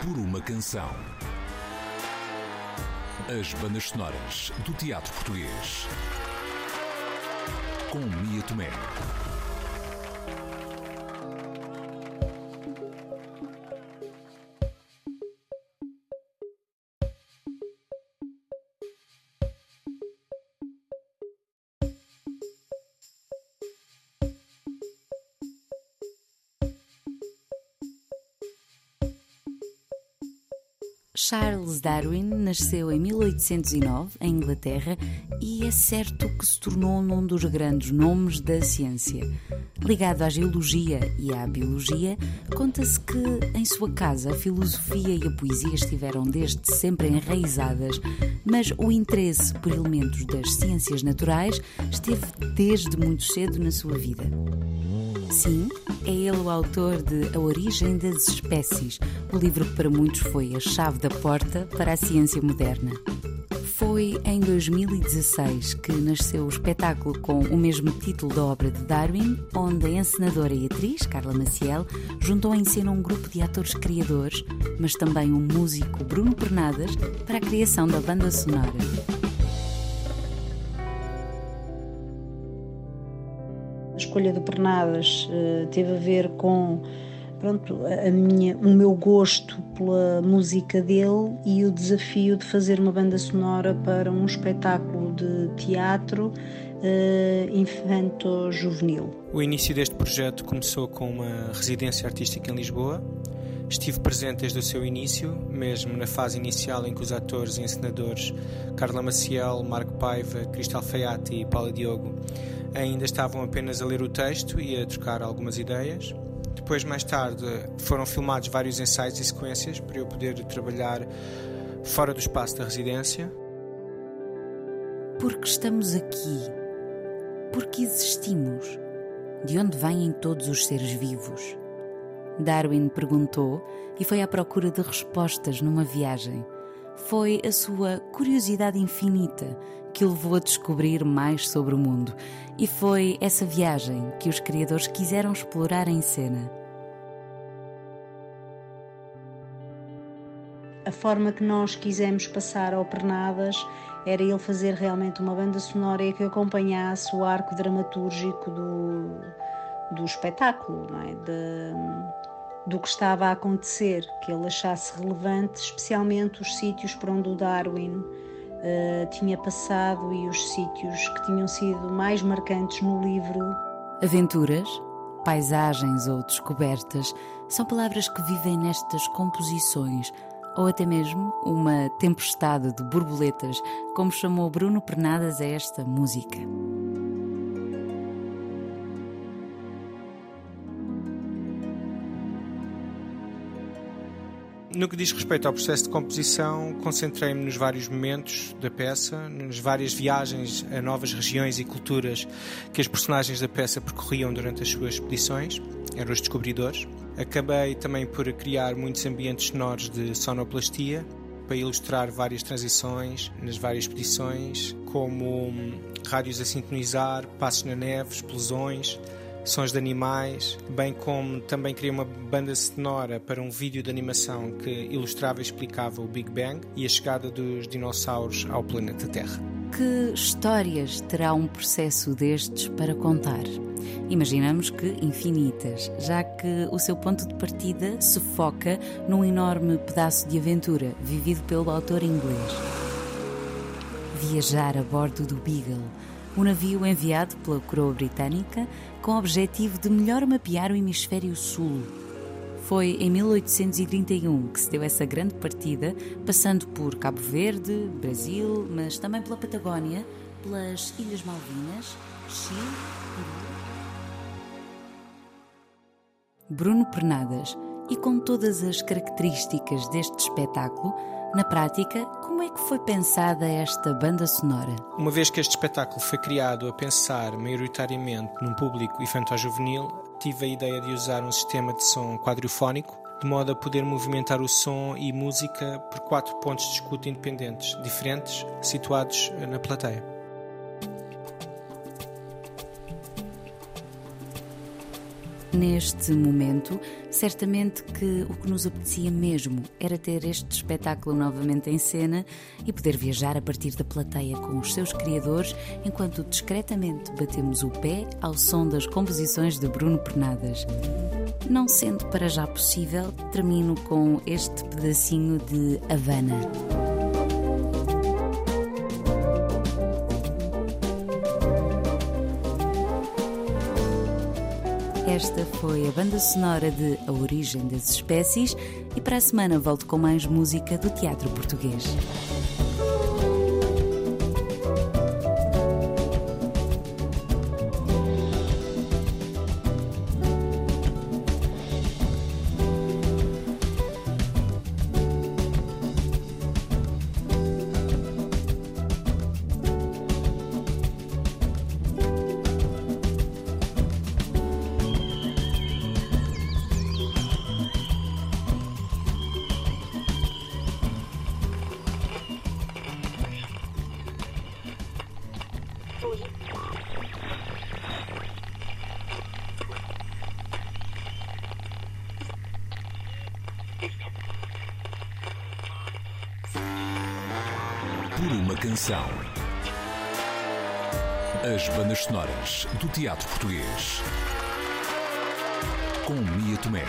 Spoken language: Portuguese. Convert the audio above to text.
por uma canção. As bandas sonoras do teatro português. Com Mia Tomé. Charles Darwin nasceu em 1809 em Inglaterra e é certo que se tornou num dos grandes nomes da ciência. Ligado à geologia e à biologia, conta-se que em sua casa a filosofia e a poesia estiveram desde sempre enraizadas, mas o interesse por elementos das ciências naturais esteve desde muito cedo na sua vida. Sim, é ele o autor de A Origem das Espécies, o livro que para muitos foi a chave da porta para a ciência moderna. Foi em 2016 que nasceu o espetáculo com o mesmo título da obra de Darwin, onde a encenadora e atriz, Carla Maciel, juntou em cena um grupo de atores criadores, mas também o um músico Bruno Pernadas, para a criação da banda sonora. escolha do Pernadas uh, teve a ver com pronto, a minha, o meu gosto pela música dele e o desafio de fazer uma banda sonora para um espetáculo de teatro uh, infanto-juvenil. O início deste projeto começou com uma residência artística em Lisboa. Estive presente desde o seu início, mesmo na fase inicial em que os atores e encenadores Carla Maciel, Marco Paiva, Cristal Feiati e Paula Diogo ainda estavam apenas a ler o texto e a trocar algumas ideias. Depois, mais tarde, foram filmados vários ensaios e sequências para eu poder trabalhar fora do espaço da residência. Porque estamos aqui? Porque existimos? De onde vêm todos os seres vivos? Darwin perguntou e foi à procura de respostas numa viagem. Foi a sua curiosidade infinita que o levou a descobrir mais sobre o mundo, e foi essa viagem que os criadores quiseram explorar em cena. A forma que nós quisemos passar ao Pernadas era ele fazer realmente uma banda sonora que acompanhasse o arco dramatúrgico do, do espetáculo, é? de, do que estava a acontecer, que ele achasse relevante, especialmente os sítios por onde o Darwin uh, tinha passado e os sítios que tinham sido mais marcantes no livro. Aventuras, paisagens ou descobertas são palavras que vivem nestas composições, ou até mesmo uma tempestade de borboletas, como chamou Bruno Pernadas a esta música. No que diz respeito ao processo de composição, concentrei-me nos vários momentos da peça, nas várias viagens a novas regiões e culturas que as personagens da peça percorriam durante as suas expedições, eram os descobridores. Acabei também por criar muitos ambientes sonoros de sonoplastia para ilustrar várias transições nas várias expedições, como hum, rádios a sintonizar, passos na neve, explosões sons de animais, bem como também criei uma banda sonora para um vídeo de animação que ilustrava e explicava o Big Bang e a chegada dos dinossauros ao planeta Terra. Que histórias terá um processo destes para contar? Imaginamos que infinitas, já que o seu ponto de partida se foca num enorme pedaço de aventura vivido pelo autor inglês. Viajar a bordo do Beagle um navio enviado pela coroa britânica com o objetivo de melhor mapear o hemisfério sul. Foi em 1831 que se deu essa grande partida, passando por Cabo Verde, Brasil, mas também pela Patagónia, pelas Ilhas Malvinas, Chile, Peru. Bruno Pernadas, e com todas as características deste espetáculo, na prática, como é que foi pensada esta banda sonora? Uma vez que este espetáculo foi criado a pensar maioritariamente num público infantil-juvenil, tive a ideia de usar um sistema de som quadrifónico, de modo a poder movimentar o som e música por quatro pontos de escuta independentes, diferentes, situados na plateia. Neste momento, certamente que o que nos apetecia mesmo era ter este espetáculo novamente em cena e poder viajar a partir da plateia com os seus criadores, enquanto discretamente batemos o pé ao som das composições de Bruno Pernadas. Não sendo para já possível, termino com este pedacinho de Havana. Esta foi a banda sonora de A Origem das Espécies e para a semana volto com mais música do teatro português. Uma canção. As bandas sonoras do teatro português. Com Mia Tomé.